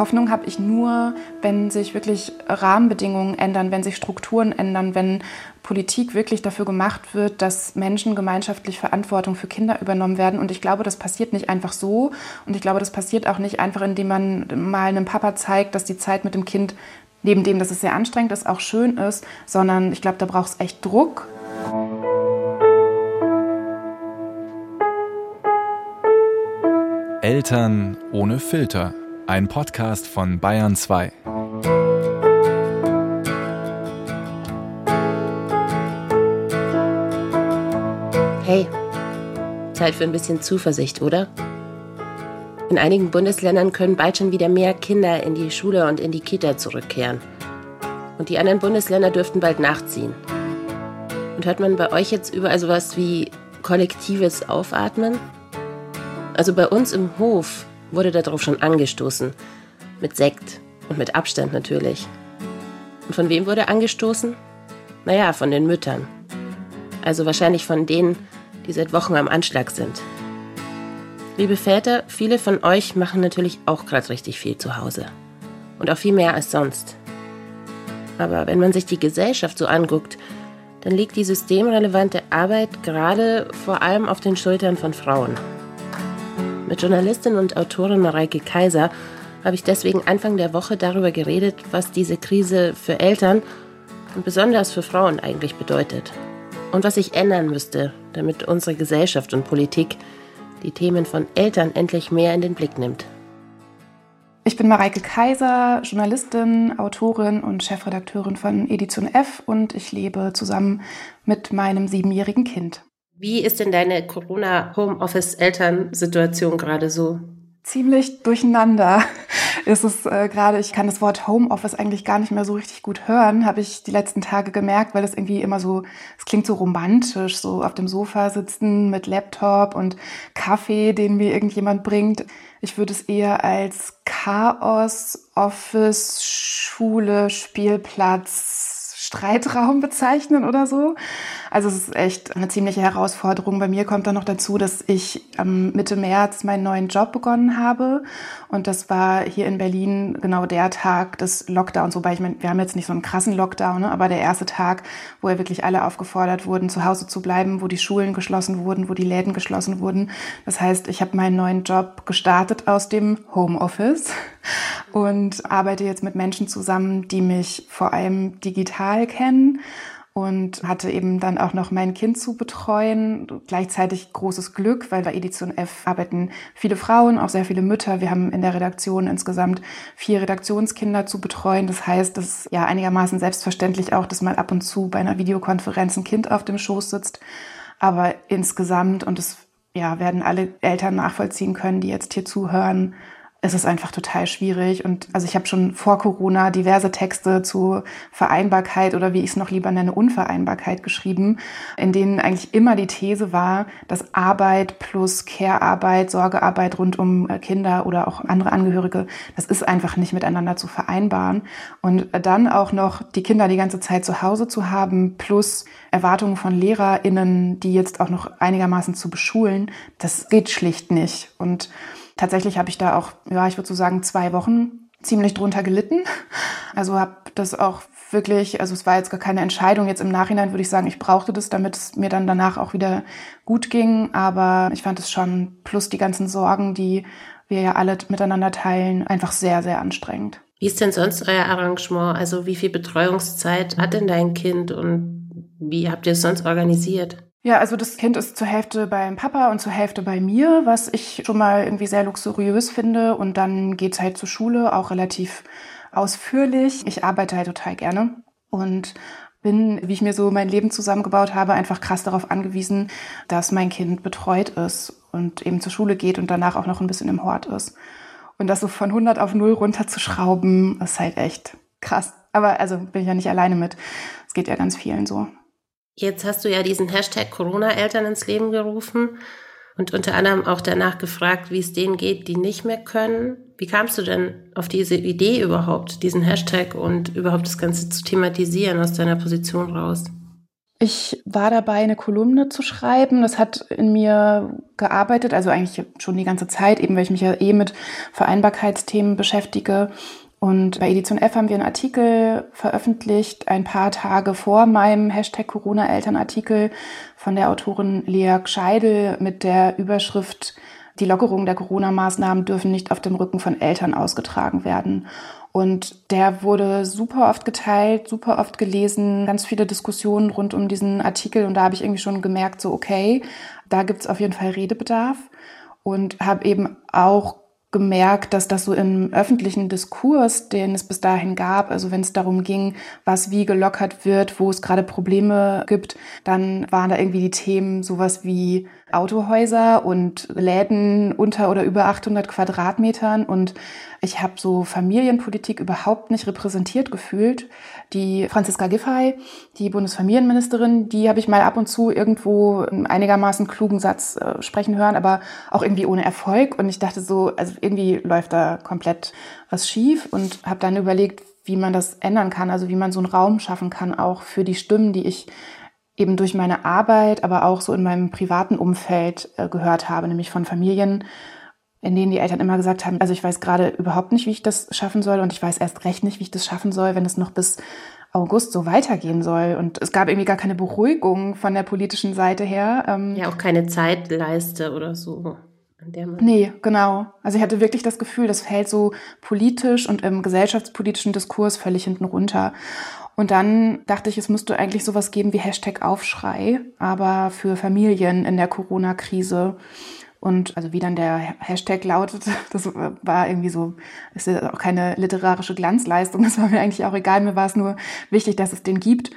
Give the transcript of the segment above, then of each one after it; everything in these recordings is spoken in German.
Hoffnung habe ich nur, wenn sich wirklich Rahmenbedingungen ändern, wenn sich Strukturen ändern, wenn Politik wirklich dafür gemacht wird, dass Menschen gemeinschaftlich Verantwortung für Kinder übernommen werden. Und ich glaube, das passiert nicht einfach so. Und ich glaube, das passiert auch nicht einfach, indem man mal einem Papa zeigt, dass die Zeit mit dem Kind, neben dem, dass es sehr anstrengend ist, auch schön ist, sondern ich glaube, da braucht es echt Druck. Eltern ohne Filter. Ein Podcast von Bayern 2. Hey, Zeit für ein bisschen Zuversicht, oder? In einigen Bundesländern können bald schon wieder mehr Kinder in die Schule und in die Kita zurückkehren. Und die anderen Bundesländer dürften bald nachziehen. Und hört man bei euch jetzt überall sowas wie kollektives Aufatmen? Also bei uns im Hof wurde darauf schon angestoßen. Mit Sekt und mit Abstand natürlich. Und von wem wurde angestoßen? Naja, von den Müttern. Also wahrscheinlich von denen, die seit Wochen am Anschlag sind. Liebe Väter, viele von euch machen natürlich auch gerade richtig viel zu Hause. Und auch viel mehr als sonst. Aber wenn man sich die Gesellschaft so anguckt, dann liegt die systemrelevante Arbeit gerade vor allem auf den Schultern von Frauen. Mit Journalistin und Autorin Mareike Kaiser habe ich deswegen Anfang der Woche darüber geredet, was diese Krise für Eltern und besonders für Frauen eigentlich bedeutet. Und was sich ändern müsste, damit unsere Gesellschaft und Politik die Themen von Eltern endlich mehr in den Blick nimmt. Ich bin Mareike Kaiser, Journalistin, Autorin und Chefredakteurin von Edition F und ich lebe zusammen mit meinem siebenjährigen Kind. Wie ist denn deine Corona-Homeoffice-Elternsituation gerade so? Ziemlich durcheinander ist es äh, gerade. Ich kann das Wort Homeoffice eigentlich gar nicht mehr so richtig gut hören, habe ich die letzten Tage gemerkt, weil es irgendwie immer so, es klingt so romantisch, so auf dem Sofa sitzen mit Laptop und Kaffee, den mir irgendjemand bringt. Ich würde es eher als Chaos, Office, Schule, Spielplatz, Streitraum bezeichnen oder so. Also es ist echt eine ziemliche Herausforderung. Bei mir kommt dann noch dazu, dass ich ähm, Mitte März meinen neuen Job begonnen habe. Und das war hier in Berlin genau der Tag des Lockdowns. Wobei ich meine, wir haben jetzt nicht so einen krassen Lockdown, ne? aber der erste Tag, wo ja wirklich alle aufgefordert wurden, zu Hause zu bleiben, wo die Schulen geschlossen wurden, wo die Läden geschlossen wurden. Das heißt, ich habe meinen neuen Job gestartet aus dem Homeoffice und arbeite jetzt mit Menschen zusammen, die mich vor allem digital kennen und hatte eben dann auch noch mein Kind zu betreuen. Gleichzeitig großes Glück, weil bei Edition F arbeiten viele Frauen, auch sehr viele Mütter. Wir haben in der Redaktion insgesamt vier Redaktionskinder zu betreuen. Das heißt, es ist ja einigermaßen selbstverständlich auch, dass mal ab und zu bei einer Videokonferenz ein Kind auf dem Schoß sitzt. Aber insgesamt, und das ja, werden alle Eltern nachvollziehen können, die jetzt hier zuhören, es ist einfach total schwierig. Und also ich habe schon vor Corona diverse Texte zu Vereinbarkeit oder wie ich es noch lieber nenne, Unvereinbarkeit geschrieben, in denen eigentlich immer die These war, dass Arbeit plus Care-Arbeit, Sorgearbeit rund um äh, Kinder oder auch andere Angehörige, das ist einfach nicht miteinander zu vereinbaren. Und dann auch noch die Kinder die ganze Zeit zu Hause zu haben, plus Erwartungen von LehrerInnen, die jetzt auch noch einigermaßen zu beschulen, das geht schlicht nicht. Und tatsächlich habe ich da auch, ja, ich würde so sagen, zwei Wochen ziemlich drunter gelitten. Also habe das auch wirklich, also es war jetzt gar keine Entscheidung. Jetzt im Nachhinein würde ich sagen, ich brauchte das, damit es mir dann danach auch wieder gut ging. Aber ich fand es schon, plus die ganzen Sorgen, die wir ja alle miteinander teilen, einfach sehr, sehr anstrengend. Wie ist denn sonst euer Arrangement? Also wie viel Betreuungszeit hat denn dein Kind und wie habt ihr es sonst organisiert? Ja, also das Kind ist zur Hälfte beim Papa und zur Hälfte bei mir, was ich schon mal irgendwie sehr luxuriös finde. Und dann geht's halt zur Schule, auch relativ ausführlich. Ich arbeite halt total gerne und bin, wie ich mir so mein Leben zusammengebaut habe, einfach krass darauf angewiesen, dass mein Kind betreut ist und eben zur Schule geht und danach auch noch ein bisschen im Hort ist. Und das so von 100 auf 0 runterzuschrauben, ist halt echt krass. Aber also bin ich ja nicht alleine mit. Es geht ja ganz vielen so. Jetzt hast du ja diesen Hashtag Corona-Eltern ins Leben gerufen und unter anderem auch danach gefragt, wie es denen geht, die nicht mehr können. Wie kamst du denn auf diese Idee überhaupt, diesen Hashtag und überhaupt das Ganze zu thematisieren aus deiner Position raus? Ich war dabei, eine Kolumne zu schreiben. Das hat in mir gearbeitet, also eigentlich schon die ganze Zeit, eben weil ich mich ja eh mit Vereinbarkeitsthemen beschäftige. Und bei Edition F haben wir einen Artikel veröffentlicht, ein paar Tage vor meinem Hashtag Corona-Eltern-Artikel von der Autorin Lea Scheidel mit der Überschrift Die Lockerung der Corona-Maßnahmen dürfen nicht auf dem Rücken von Eltern ausgetragen werden. Und der wurde super oft geteilt, super oft gelesen, ganz viele Diskussionen rund um diesen Artikel. Und da habe ich irgendwie schon gemerkt, so okay, da gibt es auf jeden Fall Redebedarf. Und habe eben auch gemerkt, dass das so im öffentlichen Diskurs, den es bis dahin gab, also wenn es darum ging, was wie gelockert wird, wo es gerade Probleme gibt, dann waren da irgendwie die Themen sowas wie Autohäuser und Läden unter oder über 800 Quadratmetern und ich habe so Familienpolitik überhaupt nicht repräsentiert gefühlt. Die Franziska Giffey, die Bundesfamilienministerin, die habe ich mal ab und zu irgendwo einen einigermaßen klugen Satz äh, sprechen hören, aber auch irgendwie ohne Erfolg. Und ich dachte so, also irgendwie läuft da komplett was schief und habe dann überlegt, wie man das ändern kann, also wie man so einen Raum schaffen kann, auch für die Stimmen, die ich eben durch meine Arbeit, aber auch so in meinem privaten Umfeld äh, gehört habe, nämlich von Familien, in denen die Eltern immer gesagt haben, also ich weiß gerade überhaupt nicht, wie ich das schaffen soll und ich weiß erst recht nicht, wie ich das schaffen soll, wenn es noch bis August so weitergehen soll. Und es gab irgendwie gar keine Beruhigung von der politischen Seite her. Ähm ja, auch keine Zeitleiste oder so. An der man nee, genau. Also ich hatte wirklich das Gefühl, das fällt so politisch und im gesellschaftspolitischen Diskurs völlig hinten runter. Und dann dachte ich, es müsste eigentlich sowas geben wie Hashtag Aufschrei, aber für Familien in der Corona-Krise. Und also wie dann der Hashtag lautet, das war irgendwie so, ist ja auch keine literarische Glanzleistung, das war mir eigentlich auch egal, mir war es nur wichtig, dass es den gibt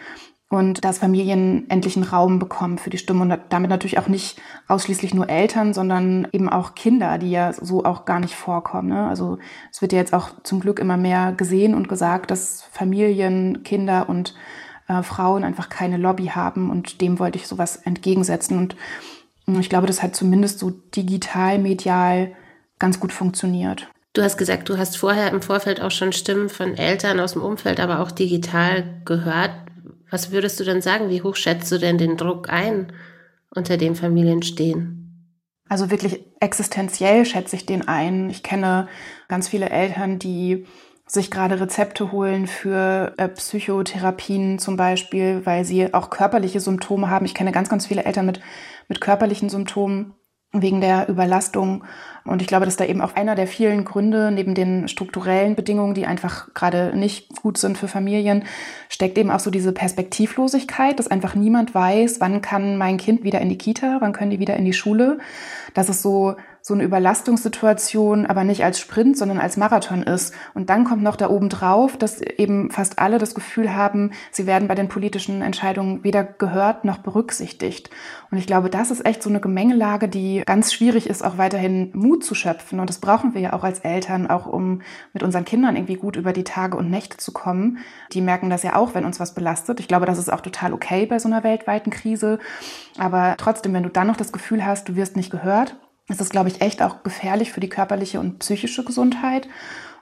und dass Familien endlich einen Raum bekommen für die Stimme und damit natürlich auch nicht ausschließlich nur Eltern, sondern eben auch Kinder, die ja so auch gar nicht vorkommen. Ne? Also es wird ja jetzt auch zum Glück immer mehr gesehen und gesagt, dass Familien, Kinder und äh, Frauen einfach keine Lobby haben und dem wollte ich sowas entgegensetzen und ich glaube, das hat zumindest so digital, medial ganz gut funktioniert. Du hast gesagt, du hast vorher im Vorfeld auch schon Stimmen von Eltern aus dem Umfeld, aber auch digital gehört. Was würdest du denn sagen? Wie hoch schätzt du denn den Druck ein, unter dem Familien stehen? Also wirklich existenziell schätze ich den ein. Ich kenne ganz viele Eltern, die sich gerade Rezepte holen für äh, Psychotherapien zum Beispiel, weil sie auch körperliche Symptome haben. Ich kenne ganz, ganz viele Eltern mit mit körperlichen Symptomen wegen der Überlastung. Und ich glaube, dass da eben auch einer der vielen Gründe neben den strukturellen Bedingungen, die einfach gerade nicht gut sind für Familien, steckt eben auch so diese Perspektivlosigkeit, dass einfach niemand weiß, wann kann mein Kind wieder in die Kita, wann können die wieder in die Schule. Dass es so so eine Überlastungssituation aber nicht als Sprint, sondern als Marathon ist. Und dann kommt noch da oben drauf, dass eben fast alle das Gefühl haben, sie werden bei den politischen Entscheidungen weder gehört noch berücksichtigt. Und ich glaube, das ist echt so eine Gemengelage, die ganz schwierig ist, auch weiterhin Mut zu schöpfen. Und das brauchen wir ja auch als Eltern, auch um mit unseren Kindern irgendwie gut über die Tage und Nächte zu kommen. Die merken das ja auch, wenn uns was belastet. Ich glaube, das ist auch total okay bei so einer weltweiten Krise. Aber trotzdem, wenn du dann noch das Gefühl hast, du wirst nicht gehört, ist das, glaube ich, echt auch gefährlich für die körperliche und psychische Gesundheit.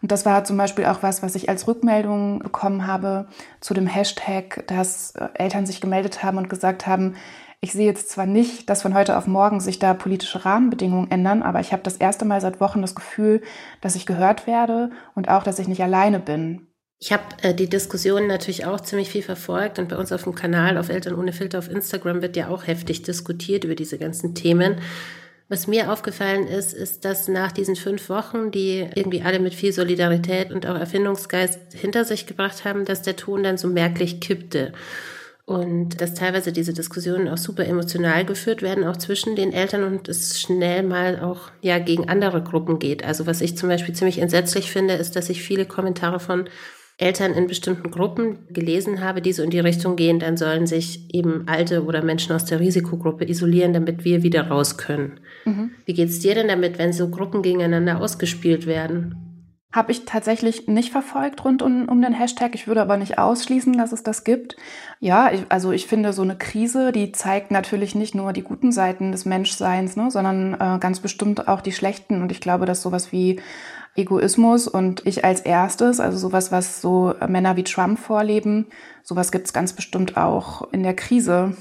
Und das war zum Beispiel auch was, was ich als Rückmeldung bekommen habe zu dem Hashtag, dass äh, Eltern sich gemeldet haben und gesagt haben, ich sehe jetzt zwar nicht, dass von heute auf morgen sich da politische Rahmenbedingungen ändern, aber ich habe das erste Mal seit Wochen das Gefühl, dass ich gehört werde und auch, dass ich nicht alleine bin. Ich habe äh, die Diskussion natürlich auch ziemlich viel verfolgt und bei uns auf dem Kanal auf Eltern ohne Filter auf Instagram wird ja auch heftig diskutiert über diese ganzen Themen. Was mir aufgefallen ist, ist, dass nach diesen fünf Wochen, die irgendwie alle mit viel Solidarität und auch Erfindungsgeist hinter sich gebracht haben, dass der Ton dann so merklich kippte. Und dass teilweise diese Diskussionen auch super emotional geführt werden, auch zwischen den Eltern und es schnell mal auch ja gegen andere Gruppen geht. Also was ich zum Beispiel ziemlich entsetzlich finde, ist, dass ich viele Kommentare von Eltern in bestimmten Gruppen gelesen habe, die so in die Richtung gehen, dann sollen sich eben Alte oder Menschen aus der Risikogruppe isolieren, damit wir wieder raus können. Mhm. Wie es dir denn damit, wenn so Gruppen gegeneinander ausgespielt werden? Habe ich tatsächlich nicht verfolgt rund um, um den Hashtag. Ich würde aber nicht ausschließen, dass es das gibt. Ja, ich, also ich finde, so eine Krise, die zeigt natürlich nicht nur die guten Seiten des Menschseins, ne, sondern äh, ganz bestimmt auch die schlechten. Und ich glaube, dass sowas wie Egoismus und ich als erstes, also sowas, was so Männer wie Trump vorleben, sowas gibt es ganz bestimmt auch in der Krise.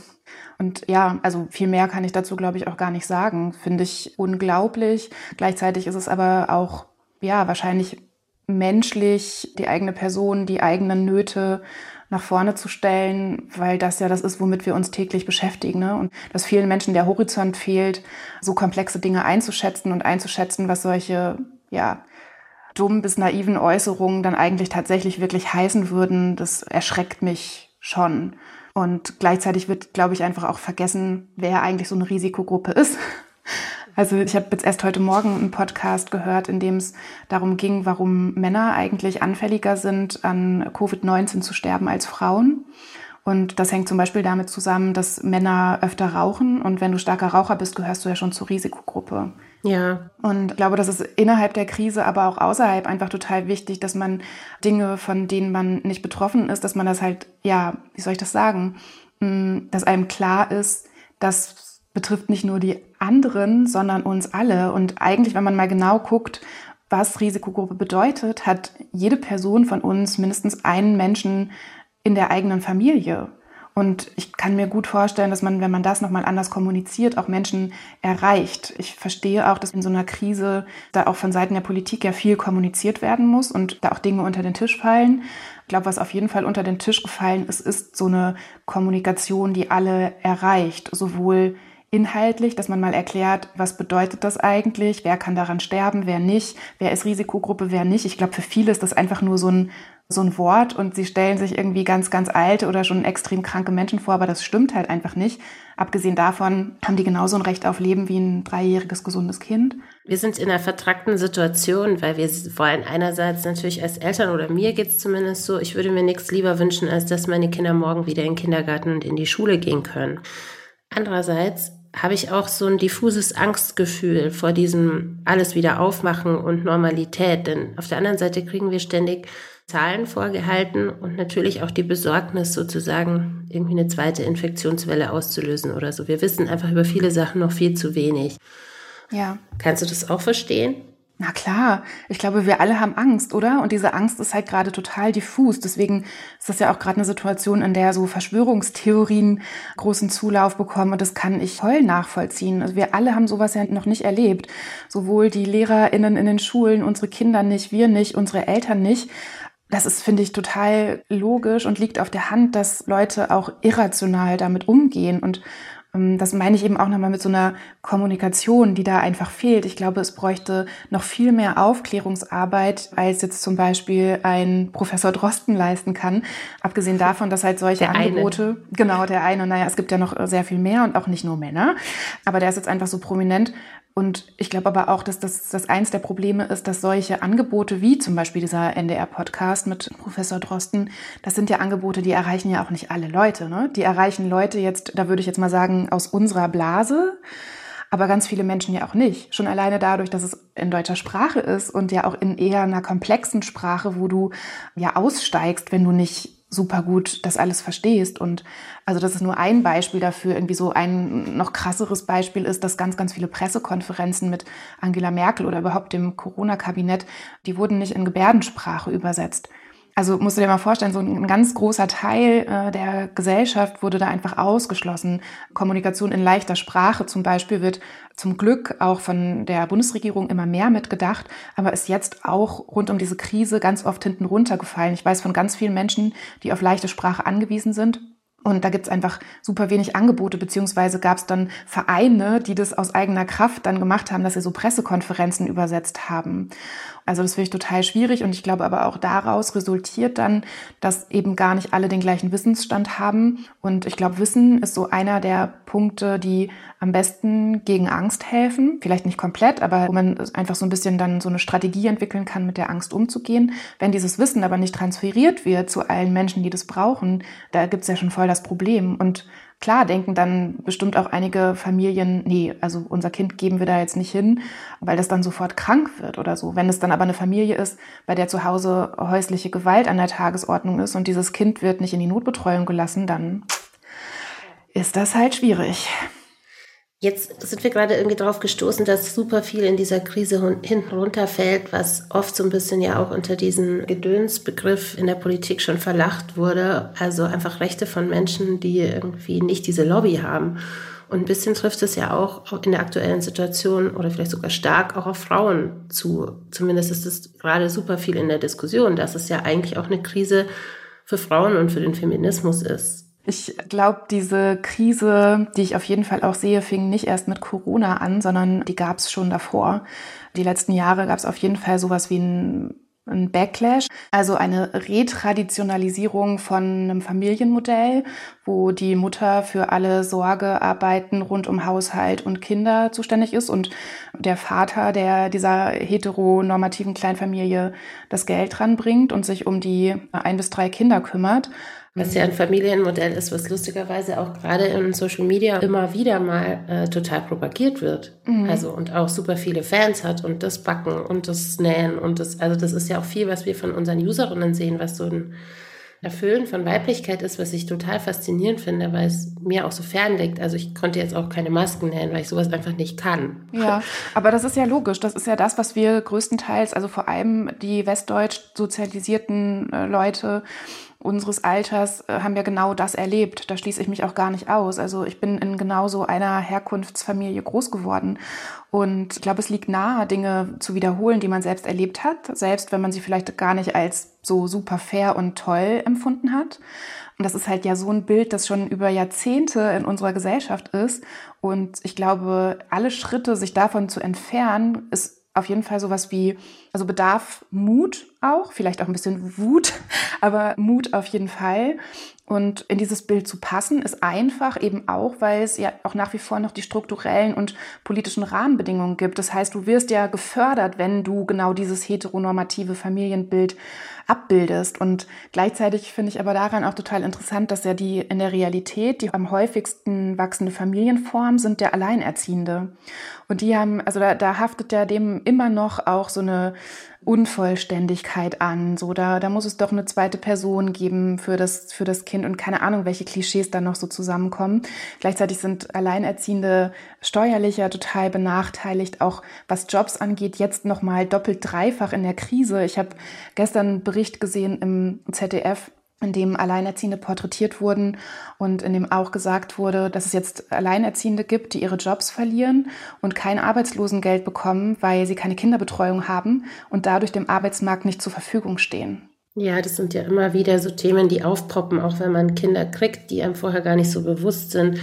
Und ja, also viel mehr kann ich dazu, glaube ich, auch gar nicht sagen. Finde ich unglaublich. Gleichzeitig ist es aber auch ja, wahrscheinlich menschlich die eigene Person, die eigenen Nöte nach vorne zu stellen, weil das ja das ist, womit wir uns täglich beschäftigen. Ne? Und dass vielen Menschen der Horizont fehlt, so komplexe Dinge einzuschätzen und einzuschätzen, was solche, ja, dumm bis naiven Äußerungen dann eigentlich tatsächlich wirklich heißen würden, das erschreckt mich schon. Und gleichzeitig wird, glaube ich, einfach auch vergessen, wer eigentlich so eine Risikogruppe ist. Also ich habe jetzt erst heute Morgen einen Podcast gehört, in dem es darum ging, warum Männer eigentlich anfälliger sind, an Covid-19 zu sterben als Frauen. Und das hängt zum Beispiel damit zusammen, dass Männer öfter rauchen. Und wenn du starker Raucher bist, gehörst du ja schon zur Risikogruppe. Ja. Und ich glaube, das ist innerhalb der Krise, aber auch außerhalb einfach total wichtig, dass man Dinge, von denen man nicht betroffen ist, dass man das halt, ja, wie soll ich das sagen, mm, dass einem klar ist, dass betrifft nicht nur die anderen, sondern uns alle. Und eigentlich, wenn man mal genau guckt, was Risikogruppe bedeutet, hat jede Person von uns mindestens einen Menschen in der eigenen Familie. Und ich kann mir gut vorstellen, dass man, wenn man das nochmal anders kommuniziert, auch Menschen erreicht. Ich verstehe auch, dass in so einer Krise da auch von Seiten der Politik ja viel kommuniziert werden muss und da auch Dinge unter den Tisch fallen. Ich glaube, was auf jeden Fall unter den Tisch gefallen ist, ist so eine Kommunikation, die alle erreicht. Sowohl inhaltlich, dass man mal erklärt, was bedeutet das eigentlich, wer kann daran sterben, wer nicht, wer ist Risikogruppe, wer nicht. Ich glaube, für viele ist das einfach nur so ein, so ein Wort und sie stellen sich irgendwie ganz, ganz alte oder schon extrem kranke Menschen vor, aber das stimmt halt einfach nicht. Abgesehen davon haben die genauso ein Recht auf Leben wie ein dreijähriges gesundes Kind. Wir sind in einer vertrackten Situation, weil wir wollen einerseits natürlich als Eltern oder mir geht es zumindest so, ich würde mir nichts lieber wünschen, als dass meine Kinder morgen wieder in den Kindergarten und in die Schule gehen können. Andererseits habe ich auch so ein diffuses Angstgefühl vor diesem alles wieder aufmachen und Normalität. Denn auf der anderen Seite kriegen wir ständig Zahlen vorgehalten und natürlich auch die Besorgnis sozusagen, irgendwie eine zweite Infektionswelle auszulösen oder so. Wir wissen einfach über viele Sachen noch viel zu wenig. Ja. Kannst du das auch verstehen? Na klar, ich glaube, wir alle haben Angst, oder? Und diese Angst ist halt gerade total diffus. Deswegen ist das ja auch gerade eine Situation, in der so Verschwörungstheorien großen Zulauf bekommen. Und das kann ich voll nachvollziehen. Also wir alle haben sowas ja noch nicht erlebt. Sowohl die LehrerInnen in den Schulen, unsere Kinder nicht, wir nicht, unsere Eltern nicht. Das ist, finde ich, total logisch und liegt auf der Hand, dass Leute auch irrational damit umgehen und ähm, das meine ich eben auch nochmal mit so einer Kommunikation, die da einfach fehlt. Ich glaube, es bräuchte noch viel mehr Aufklärungsarbeit, als jetzt zum Beispiel ein Professor Drosten leisten kann. Abgesehen davon, dass halt solche der Angebote, eine. genau, der eine, naja, es gibt ja noch sehr viel mehr und auch nicht nur Männer, aber der ist jetzt einfach so prominent, und ich glaube aber auch, dass das, das eins der Probleme ist, dass solche Angebote wie zum Beispiel dieser NDR-Podcast mit Professor Drosten, das sind ja Angebote, die erreichen ja auch nicht alle Leute. Ne? Die erreichen Leute jetzt, da würde ich jetzt mal sagen, aus unserer Blase, aber ganz viele Menschen ja auch nicht. Schon alleine dadurch, dass es in deutscher Sprache ist und ja auch in eher einer komplexen Sprache, wo du ja aussteigst, wenn du nicht super gut das alles verstehst. Und also das ist nur ein Beispiel dafür. Irgendwie so ein noch krasseres Beispiel ist, dass ganz, ganz viele Pressekonferenzen mit Angela Merkel oder überhaupt dem Corona-Kabinett, die wurden nicht in Gebärdensprache übersetzt. Also musst du dir mal vorstellen, so ein ganz großer Teil äh, der Gesellschaft wurde da einfach ausgeschlossen. Kommunikation in leichter Sprache zum Beispiel wird zum Glück auch von der Bundesregierung immer mehr mitgedacht, aber ist jetzt auch rund um diese Krise ganz oft hinten runtergefallen. Ich weiß von ganz vielen Menschen, die auf leichte Sprache angewiesen sind und da gibt's einfach super wenig Angebote, beziehungsweise gab's dann Vereine, die das aus eigener Kraft dann gemacht haben, dass sie so Pressekonferenzen übersetzt haben. Also das finde ich total schwierig und ich glaube aber auch daraus resultiert dann, dass eben gar nicht alle den gleichen Wissensstand haben. Und ich glaube, Wissen ist so einer der Punkte, die am besten gegen Angst helfen. Vielleicht nicht komplett, aber wo man einfach so ein bisschen dann so eine Strategie entwickeln kann, mit der Angst umzugehen. Wenn dieses Wissen aber nicht transferiert wird zu allen Menschen, die das brauchen, da gibt's ja schon voll das Problem. Und klar denken dann bestimmt auch einige Familien, nee, also unser Kind geben wir da jetzt nicht hin, weil das dann sofort krank wird oder so. Wenn es dann aber eine Familie ist, bei der zu Hause häusliche Gewalt an der Tagesordnung ist und dieses Kind wird nicht in die Notbetreuung gelassen, dann ist das halt schwierig. Jetzt sind wir gerade irgendwie drauf gestoßen, dass super viel in dieser Krise hinten runterfällt, was oft so ein bisschen ja auch unter diesen Gedönsbegriff in der Politik schon verlacht wurde. Also einfach Rechte von Menschen, die irgendwie nicht diese Lobby haben. Und ein bisschen trifft es ja auch in der aktuellen Situation oder vielleicht sogar stark auch auf Frauen zu. Zumindest ist es gerade super viel in der Diskussion, dass es ja eigentlich auch eine Krise für Frauen und für den Feminismus ist. Ich glaube, diese Krise, die ich auf jeden Fall auch sehe, fing nicht erst mit Corona an, sondern die gab es schon davor. Die letzten Jahre gab es auf jeden Fall sowas wie ein, ein Backlash, also eine Retraditionalisierung von einem Familienmodell, wo die Mutter für alle Sorgearbeiten rund um Haushalt und Kinder zuständig ist und der Vater, der dieser heteronormativen Kleinfamilie das Geld dranbringt und sich um die ein bis drei Kinder kümmert. Was ja ein Familienmodell ist, was lustigerweise auch gerade in Social Media immer wieder mal äh, total propagiert wird. Mhm. Also und auch super viele Fans hat und das Backen und das Nähen und das, also das ist ja auch viel, was wir von unseren Userinnen sehen, was so ein Erfüllen von Weiblichkeit ist, was ich total faszinierend finde, weil es mir auch so fern liegt. Also ich konnte jetzt auch keine Masken nähen, weil ich sowas einfach nicht kann. Ja, aber das ist ja logisch. Das ist ja das, was wir größtenteils, also vor allem die westdeutsch sozialisierten äh, Leute, unseres Alters äh, haben ja genau das erlebt. Da schließe ich mich auch gar nicht aus. Also ich bin in genau so einer Herkunftsfamilie groß geworden. Und ich glaube, es liegt nahe, Dinge zu wiederholen, die man selbst erlebt hat, selbst wenn man sie vielleicht gar nicht als so super fair und toll empfunden hat. Und das ist halt ja so ein Bild, das schon über Jahrzehnte in unserer Gesellschaft ist. Und ich glaube, alle Schritte, sich davon zu entfernen, ist auf jeden Fall sowas wie, also bedarf Mut auch, vielleicht auch ein bisschen Wut, aber Mut auf jeden Fall. Und in dieses Bild zu passen, ist einfach eben auch, weil es ja auch nach wie vor noch die strukturellen und politischen Rahmenbedingungen gibt. Das heißt, du wirst ja gefördert, wenn du genau dieses heteronormative Familienbild abbildest. Und gleichzeitig finde ich aber daran auch total interessant, dass ja die in der Realität die am häufigsten wachsende Familienform sind der Alleinerziehende. Und die haben, also da, da haftet ja dem immer noch auch so eine Unvollständigkeit an. So, da, da muss es doch eine zweite Person geben für das, für das Kind und keine Ahnung, welche Klischees da noch so zusammenkommen. Gleichzeitig sind Alleinerziehende steuerlicher total benachteiligt, auch was Jobs angeht, jetzt nochmal doppelt dreifach in der Krise. Ich habe gestern einen Bericht gesehen im ZDF, in dem Alleinerziehende porträtiert wurden und in dem auch gesagt wurde, dass es jetzt Alleinerziehende gibt, die ihre Jobs verlieren und kein Arbeitslosengeld bekommen, weil sie keine Kinderbetreuung haben und dadurch dem Arbeitsmarkt nicht zur Verfügung stehen. Ja, das sind ja immer wieder so Themen, die aufpoppen, auch wenn man Kinder kriegt, die einem vorher gar nicht so bewusst sind.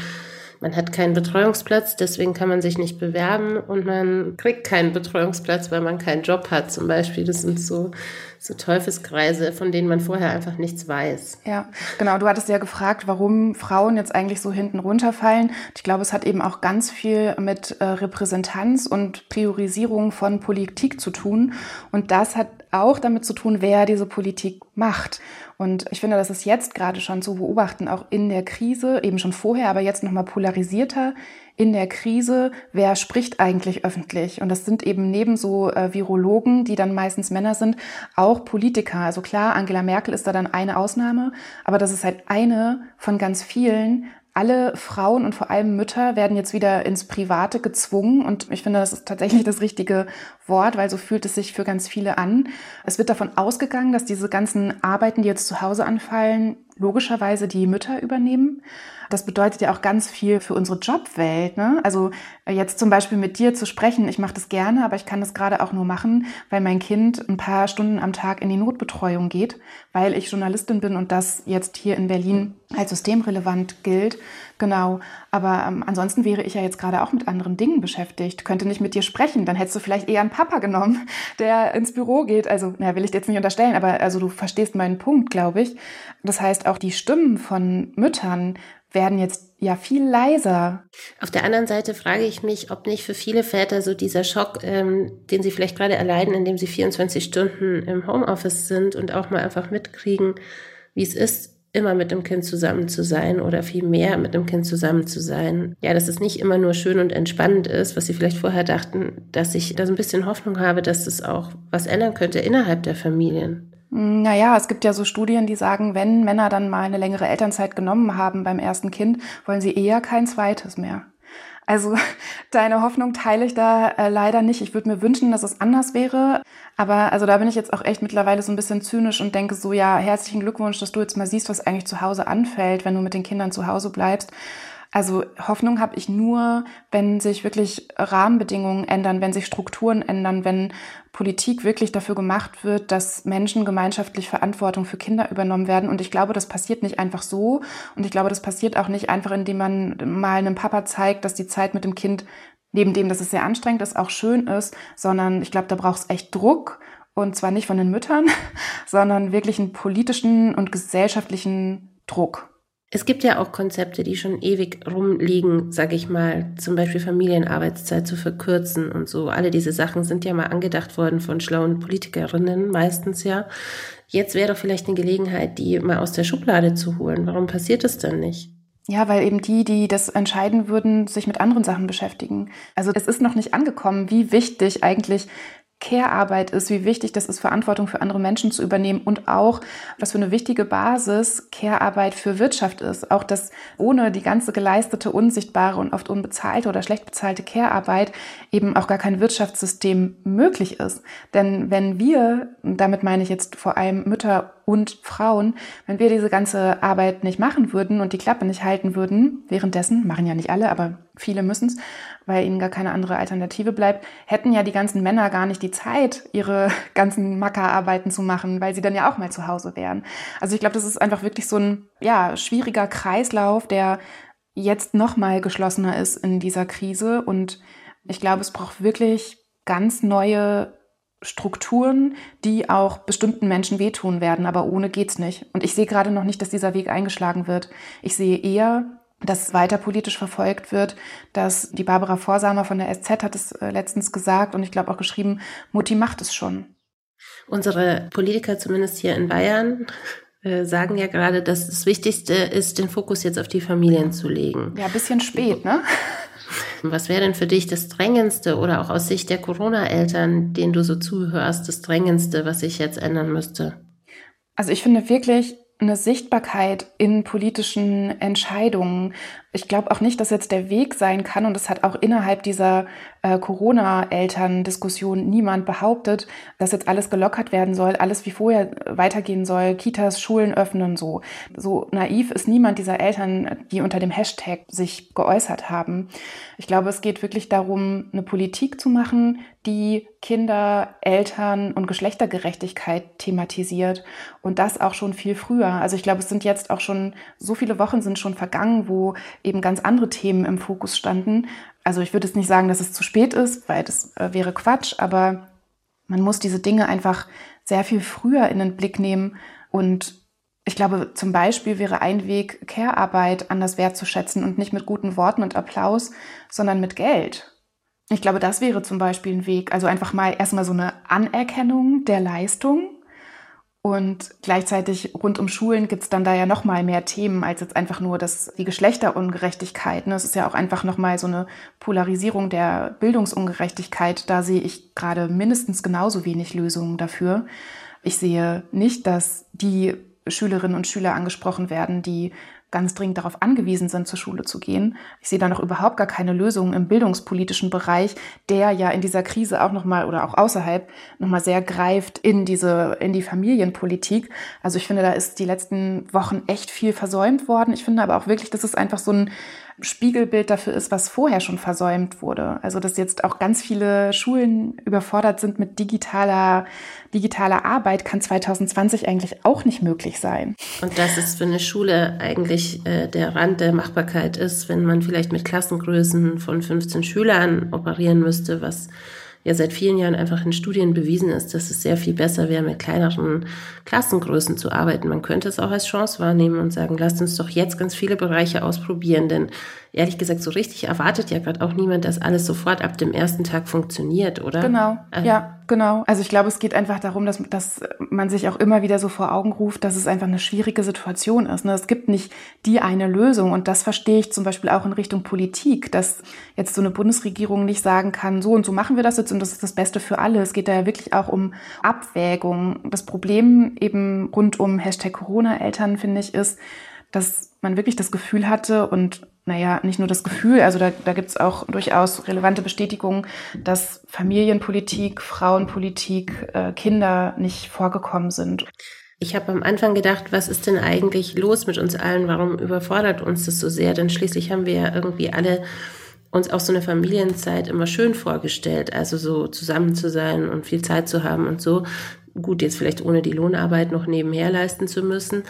Man hat keinen Betreuungsplatz, deswegen kann man sich nicht bewerben und man kriegt keinen Betreuungsplatz, weil man keinen Job hat zum Beispiel. Das sind so, so Teufelskreise, von denen man vorher einfach nichts weiß. Ja, genau. Du hattest ja gefragt, warum Frauen jetzt eigentlich so hinten runterfallen. Ich glaube, es hat eben auch ganz viel mit äh, Repräsentanz und Priorisierung von Politik zu tun. Und das hat auch damit zu tun, wer diese Politik macht. Und ich finde, das ist jetzt gerade schon zu beobachten, auch in der Krise, eben schon vorher, aber jetzt nochmal polarisierter in der Krise, wer spricht eigentlich öffentlich? Und das sind eben neben so äh, Virologen, die dann meistens Männer sind, auch Politiker. Also klar, Angela Merkel ist da dann eine Ausnahme, aber das ist halt eine von ganz vielen, alle Frauen und vor allem Mütter werden jetzt wieder ins Private gezwungen. Und ich finde, das ist tatsächlich das richtige Wort, weil so fühlt es sich für ganz viele an. Es wird davon ausgegangen, dass diese ganzen Arbeiten, die jetzt zu Hause anfallen, logischerweise die Mütter übernehmen. Das bedeutet ja auch ganz viel für unsere Jobwelt. Ne? Also äh, jetzt zum Beispiel mit dir zu sprechen, ich mache das gerne, aber ich kann das gerade auch nur machen, weil mein Kind ein paar Stunden am Tag in die Notbetreuung geht, weil ich Journalistin bin und das jetzt hier in Berlin als systemrelevant gilt. Genau. Aber ähm, ansonsten wäre ich ja jetzt gerade auch mit anderen Dingen beschäftigt, könnte nicht mit dir sprechen. Dann hättest du vielleicht eher einen Papa genommen, der ins Büro geht. Also, naja, will ich dir jetzt nicht unterstellen, aber also du verstehst meinen Punkt, glaube ich. Das heißt, auch die Stimmen von Müttern werden jetzt ja viel leiser. Auf der anderen Seite frage ich mich, ob nicht für viele Väter so dieser Schock, ähm, den sie vielleicht gerade erleiden, indem sie 24 Stunden im Homeoffice sind und auch mal einfach mitkriegen, wie es ist, immer mit dem Kind zusammen zu sein oder viel mehr mit dem Kind zusammen zu sein. Ja, dass es nicht immer nur schön und entspannend ist, was sie vielleicht vorher dachten, dass ich da so ein bisschen Hoffnung habe, dass es auch was ändern könnte innerhalb der Familien. Naja, es gibt ja so Studien, die sagen, wenn Männer dann mal eine längere Elternzeit genommen haben beim ersten Kind, wollen sie eher kein zweites mehr. Also deine Hoffnung teile ich da äh, leider nicht. Ich würde mir wünschen, dass es anders wäre. Aber also da bin ich jetzt auch echt mittlerweile so ein bisschen zynisch und denke so, ja, herzlichen Glückwunsch, dass du jetzt mal siehst, was eigentlich zu Hause anfällt, wenn du mit den Kindern zu Hause bleibst. Also Hoffnung habe ich nur, wenn sich wirklich Rahmenbedingungen ändern, wenn sich Strukturen ändern, wenn Politik wirklich dafür gemacht wird, dass Menschen gemeinschaftlich Verantwortung für Kinder übernommen werden. Und ich glaube, das passiert nicht einfach so. Und ich glaube, das passiert auch nicht einfach, indem man mal einem Papa zeigt, dass die Zeit mit dem Kind, neben dem, dass es sehr anstrengend ist, auch schön ist, sondern ich glaube, da braucht es echt Druck. Und zwar nicht von den Müttern, sondern wirklich einen politischen und gesellschaftlichen Druck. Es gibt ja auch Konzepte, die schon ewig rumliegen, sage ich mal, zum Beispiel Familienarbeitszeit zu verkürzen und so. Alle diese Sachen sind ja mal angedacht worden von schlauen Politikerinnen, meistens ja. Jetzt wäre vielleicht eine Gelegenheit, die mal aus der Schublade zu holen. Warum passiert es denn nicht? Ja, weil eben die, die das entscheiden würden, sich mit anderen Sachen beschäftigen. Also es ist noch nicht angekommen, wie wichtig eigentlich Care-Arbeit ist, wie wichtig das ist, Verantwortung für andere Menschen zu übernehmen und auch, was für eine wichtige Basis Care-Arbeit für Wirtschaft ist. Auch, dass ohne die ganze geleistete, unsichtbare und oft unbezahlte oder schlecht bezahlte Care-Arbeit eben auch gar kein Wirtschaftssystem möglich ist. Denn wenn wir, damit meine ich jetzt vor allem Mütter und Frauen, wenn wir diese ganze Arbeit nicht machen würden und die Klappe nicht halten würden, währenddessen, machen ja nicht alle, aber viele müssen es, weil ihnen gar keine andere Alternative bleibt, hätten ja die ganzen Männer gar nicht die Zeit, ihre ganzen Mackerarbeiten zu machen, weil sie dann ja auch mal zu Hause wären. Also ich glaube, das ist einfach wirklich so ein ja, schwieriger Kreislauf, der jetzt noch mal geschlossener ist in dieser Krise und ich glaube, es braucht wirklich ganz neue Strukturen, die auch bestimmten Menschen wehtun werden, aber ohne geht's nicht. Und ich sehe gerade noch nicht, dass dieser Weg eingeschlagen wird. Ich sehe eher, dass weiter politisch verfolgt wird, dass die Barbara Vorsamer von der SZ hat es äh, letztens gesagt und ich glaube auch geschrieben, Mutti macht es schon. Unsere Politiker, zumindest hier in Bayern, äh, sagen ja gerade, dass das Wichtigste ist, den Fokus jetzt auf die Familien zu legen. Ja, bisschen spät, ne? Was wäre denn für dich das Drängendste oder auch aus Sicht der Corona-Eltern, denen du so zuhörst, das Drängendste, was sich jetzt ändern müsste? Also ich finde wirklich, eine Sichtbarkeit in politischen Entscheidungen. Ich glaube auch nicht, dass jetzt der Weg sein kann, und das hat auch innerhalb dieser äh, Corona-Eltern-Diskussion niemand behauptet, dass jetzt alles gelockert werden soll, alles wie vorher weitergehen soll, Kitas, Schulen öffnen, so. So naiv ist niemand dieser Eltern, die unter dem Hashtag sich geäußert haben. Ich glaube, es geht wirklich darum, eine Politik zu machen, die Kinder, Eltern und Geschlechtergerechtigkeit thematisiert und das auch schon viel früher. Also ich glaube, es sind jetzt auch schon so viele Wochen sind schon vergangen, wo eben ganz andere Themen im Fokus standen. Also ich würde jetzt nicht sagen, dass es zu spät ist, weil das äh, wäre Quatsch, aber man muss diese Dinge einfach sehr viel früher in den Blick nehmen und ich glaube, zum Beispiel wäre ein Weg, Care-Arbeit anders wertzuschätzen und nicht mit guten Worten und Applaus, sondern mit Geld. Ich glaube, das wäre zum Beispiel ein Weg. Also einfach mal erstmal so eine Anerkennung der Leistung und gleichzeitig rund um Schulen gibt es dann da ja noch mal mehr Themen als jetzt einfach nur das, die Geschlechterungerechtigkeit. Ne? Es ist ja auch einfach noch mal so eine Polarisierung der Bildungsungerechtigkeit. Da sehe ich gerade mindestens genauso wenig Lösungen dafür. Ich sehe nicht, dass die Schülerinnen und Schüler angesprochen werden, die ganz dringend darauf angewiesen sind, zur Schule zu gehen. Ich sehe da noch überhaupt gar keine Lösungen im bildungspolitischen Bereich, der ja in dieser Krise auch nochmal oder auch außerhalb nochmal sehr greift in diese, in die Familienpolitik. Also ich finde, da ist die letzten Wochen echt viel versäumt worden. Ich finde aber auch wirklich, dass es einfach so ein Spiegelbild dafür ist, was vorher schon versäumt wurde. Also dass jetzt auch ganz viele Schulen überfordert sind mit digitaler, digitaler Arbeit, kann 2020 eigentlich auch nicht möglich sein. Und dass es für eine Schule eigentlich äh, der Rand der Machbarkeit ist, wenn man vielleicht mit Klassengrößen von 15 Schülern operieren müsste, was ja seit vielen Jahren einfach in Studien bewiesen ist, dass es sehr viel besser wäre, mit kleineren Klassengrößen zu arbeiten. Man könnte es auch als Chance wahrnehmen und sagen, lasst uns doch jetzt ganz viele Bereiche ausprobieren, denn ehrlich gesagt, so richtig erwartet ja gerade auch niemand, dass alles sofort ab dem ersten Tag funktioniert, oder? Genau, äh. ja, genau. Also ich glaube, es geht einfach darum, dass, dass man sich auch immer wieder so vor Augen ruft, dass es einfach eine schwierige Situation ist. Ne? Es gibt nicht die eine Lösung und das verstehe ich zum Beispiel auch in Richtung Politik, dass jetzt so eine Bundesregierung nicht sagen kann, so und so machen wir das jetzt und das ist das Beste für alle. Es geht da ja wirklich auch um Abwägung. Das Problem eben rund um Hashtag Corona-Eltern, finde ich, ist, dass man wirklich das Gefühl hatte und naja, nicht nur das Gefühl, also da, da gibt es auch durchaus relevante Bestätigungen, dass Familienpolitik, Frauenpolitik, äh, Kinder nicht vorgekommen sind. Ich habe am Anfang gedacht, was ist denn eigentlich los mit uns allen? Warum überfordert uns das so sehr? Denn schließlich haben wir ja irgendwie alle uns auch so eine Familienzeit immer schön vorgestellt, also so zusammen zu sein und viel Zeit zu haben und so. Gut, jetzt vielleicht ohne die Lohnarbeit noch nebenher leisten zu müssen.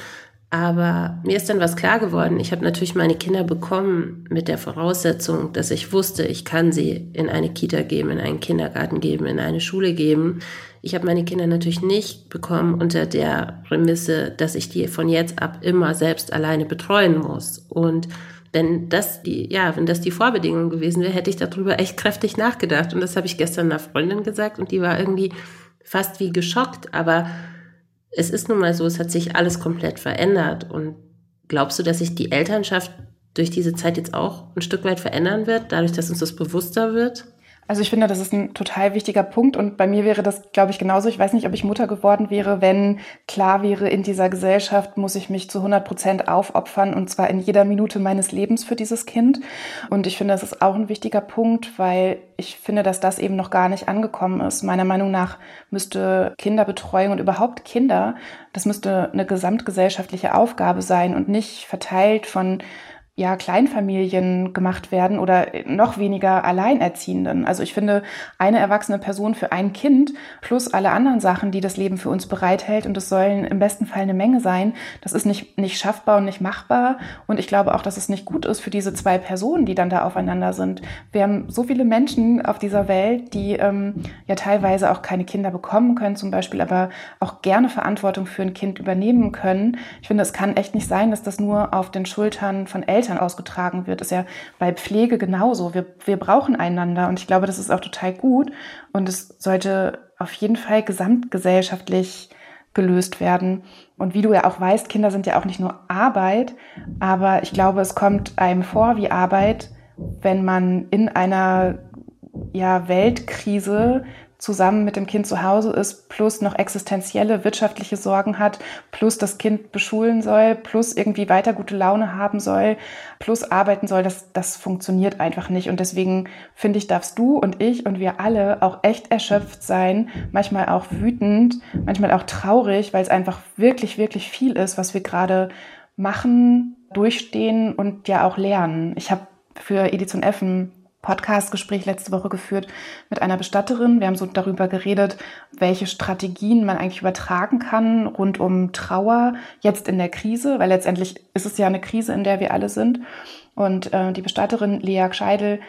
Aber mir ist dann was klar geworden. Ich habe natürlich meine Kinder bekommen mit der Voraussetzung, dass ich wusste, ich kann sie in eine Kita geben, in einen Kindergarten geben, in eine Schule geben. Ich habe meine Kinder natürlich nicht bekommen unter der Prämisse, dass ich die von jetzt ab immer selbst alleine betreuen muss. Und wenn das die, ja, wenn das die Vorbedingung gewesen wäre, hätte ich darüber echt kräftig nachgedacht. Und das habe ich gestern einer Freundin gesagt und die war irgendwie fast wie geschockt. Aber es ist nun mal so, es hat sich alles komplett verändert. Und glaubst du, dass sich die Elternschaft durch diese Zeit jetzt auch ein Stück weit verändern wird, dadurch, dass uns das bewusster wird? Also ich finde, das ist ein total wichtiger Punkt und bei mir wäre das, glaube ich, genauso. Ich weiß nicht, ob ich Mutter geworden wäre, wenn klar wäre, in dieser Gesellschaft muss ich mich zu 100 Prozent aufopfern und zwar in jeder Minute meines Lebens für dieses Kind. Und ich finde, das ist auch ein wichtiger Punkt, weil ich finde, dass das eben noch gar nicht angekommen ist. Meiner Meinung nach müsste Kinderbetreuung und überhaupt Kinder, das müsste eine gesamtgesellschaftliche Aufgabe sein und nicht verteilt von ja, Kleinfamilien gemacht werden oder noch weniger Alleinerziehenden. Also ich finde, eine erwachsene Person für ein Kind plus alle anderen Sachen, die das Leben für uns bereithält, und das sollen im besten Fall eine Menge sein, das ist nicht, nicht schaffbar und nicht machbar. Und ich glaube auch, dass es nicht gut ist für diese zwei Personen, die dann da aufeinander sind. Wir haben so viele Menschen auf dieser Welt, die ähm, ja teilweise auch keine Kinder bekommen können zum Beispiel, aber auch gerne Verantwortung für ein Kind übernehmen können. Ich finde, es kann echt nicht sein, dass das nur auf den Schultern von Eltern Eltern ausgetragen wird. Ist ja bei Pflege genauso. Wir, wir brauchen einander und ich glaube, das ist auch total gut und es sollte auf jeden Fall gesamtgesellschaftlich gelöst werden. Und wie du ja auch weißt, Kinder sind ja auch nicht nur Arbeit, aber ich glaube, es kommt einem vor wie Arbeit, wenn man in einer ja, Weltkrise zusammen mit dem Kind zu Hause ist, plus noch existenzielle wirtschaftliche Sorgen hat, plus das Kind beschulen soll, plus irgendwie weiter gute Laune haben soll, plus arbeiten soll, das, das funktioniert einfach nicht. Und deswegen finde ich, darfst du und ich und wir alle auch echt erschöpft sein, manchmal auch wütend, manchmal auch traurig, weil es einfach wirklich, wirklich viel ist, was wir gerade machen, durchstehen und ja auch lernen. Ich habe für Edition Effen Podcast-Gespräch letzte Woche geführt mit einer Bestatterin. Wir haben so darüber geredet, welche Strategien man eigentlich übertragen kann rund um Trauer jetzt in der Krise, weil letztendlich ist es ja eine Krise, in der wir alle sind. Und äh, die Bestatterin Lea Scheidel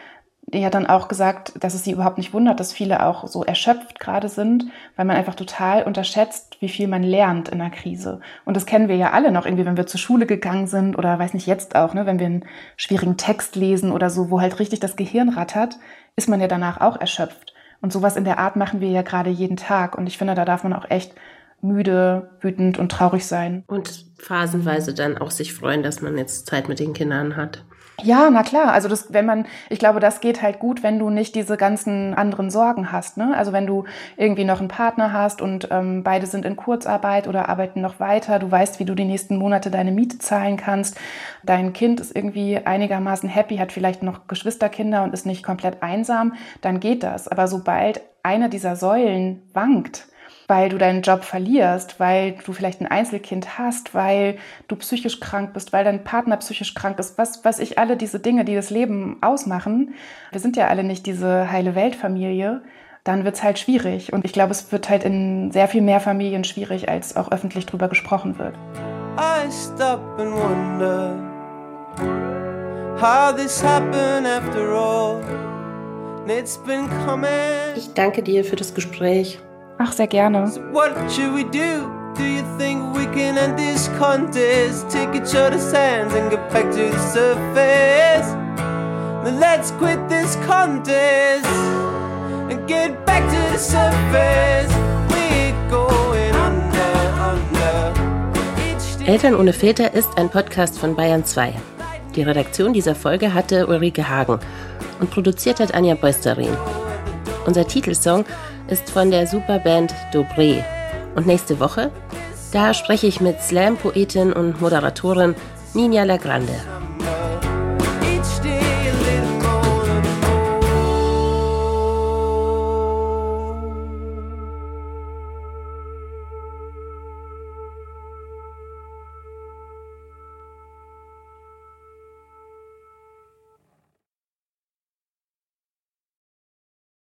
hat dann auch gesagt, dass es sie überhaupt nicht wundert, dass viele auch so erschöpft gerade sind, weil man einfach total unterschätzt, wie viel man lernt in der Krise. Und das kennen wir ja alle noch irgendwie, wenn wir zur Schule gegangen sind oder weiß nicht jetzt auch, ne, wenn wir einen schwierigen Text lesen oder so, wo halt richtig das Gehirn rattert, ist man ja danach auch erschöpft. Und sowas in der Art machen wir ja gerade jeden Tag. Und ich finde, da darf man auch echt müde, wütend und traurig sein. Und phasenweise dann auch sich freuen, dass man jetzt Zeit mit den Kindern hat. Ja, na klar. Also das, wenn man, ich glaube, das geht halt gut, wenn du nicht diese ganzen anderen Sorgen hast. Ne? Also wenn du irgendwie noch einen Partner hast und ähm, beide sind in Kurzarbeit oder arbeiten noch weiter, du weißt, wie du die nächsten Monate deine Miete zahlen kannst. Dein Kind ist irgendwie einigermaßen happy, hat vielleicht noch Geschwisterkinder und ist nicht komplett einsam, dann geht das. Aber sobald eine dieser Säulen wankt, weil du deinen Job verlierst, weil du vielleicht ein Einzelkind hast, weil du psychisch krank bist, weil dein Partner psychisch krank ist, was, was ich alle diese Dinge, die das Leben ausmachen. Wir sind ja alle nicht diese heile Weltfamilie. Dann wird's halt schwierig. Und ich glaube, es wird halt in sehr viel mehr Familien schwierig, als auch öffentlich drüber gesprochen wird. I stop and wonder how this happened after all. It's been coming. Ich danke dir für das Gespräch. Ach, sehr gerne. So what should we do? Do you think we can end this contest? Take each other's hands and get back to the surface? let's quit this contest and get back to the surface. We're going under, under. Eltern ohne Filter ist ein Podcast von Bayern 2. Die Redaktion dieser Folge hatte Ulrike Hagen und produziert hat Anja Beusterin. Unser Titelsong ist von der Superband Dobré. Und nächste Woche, da spreche ich mit Slam-Poetin und Moderatorin Nina Lagrande.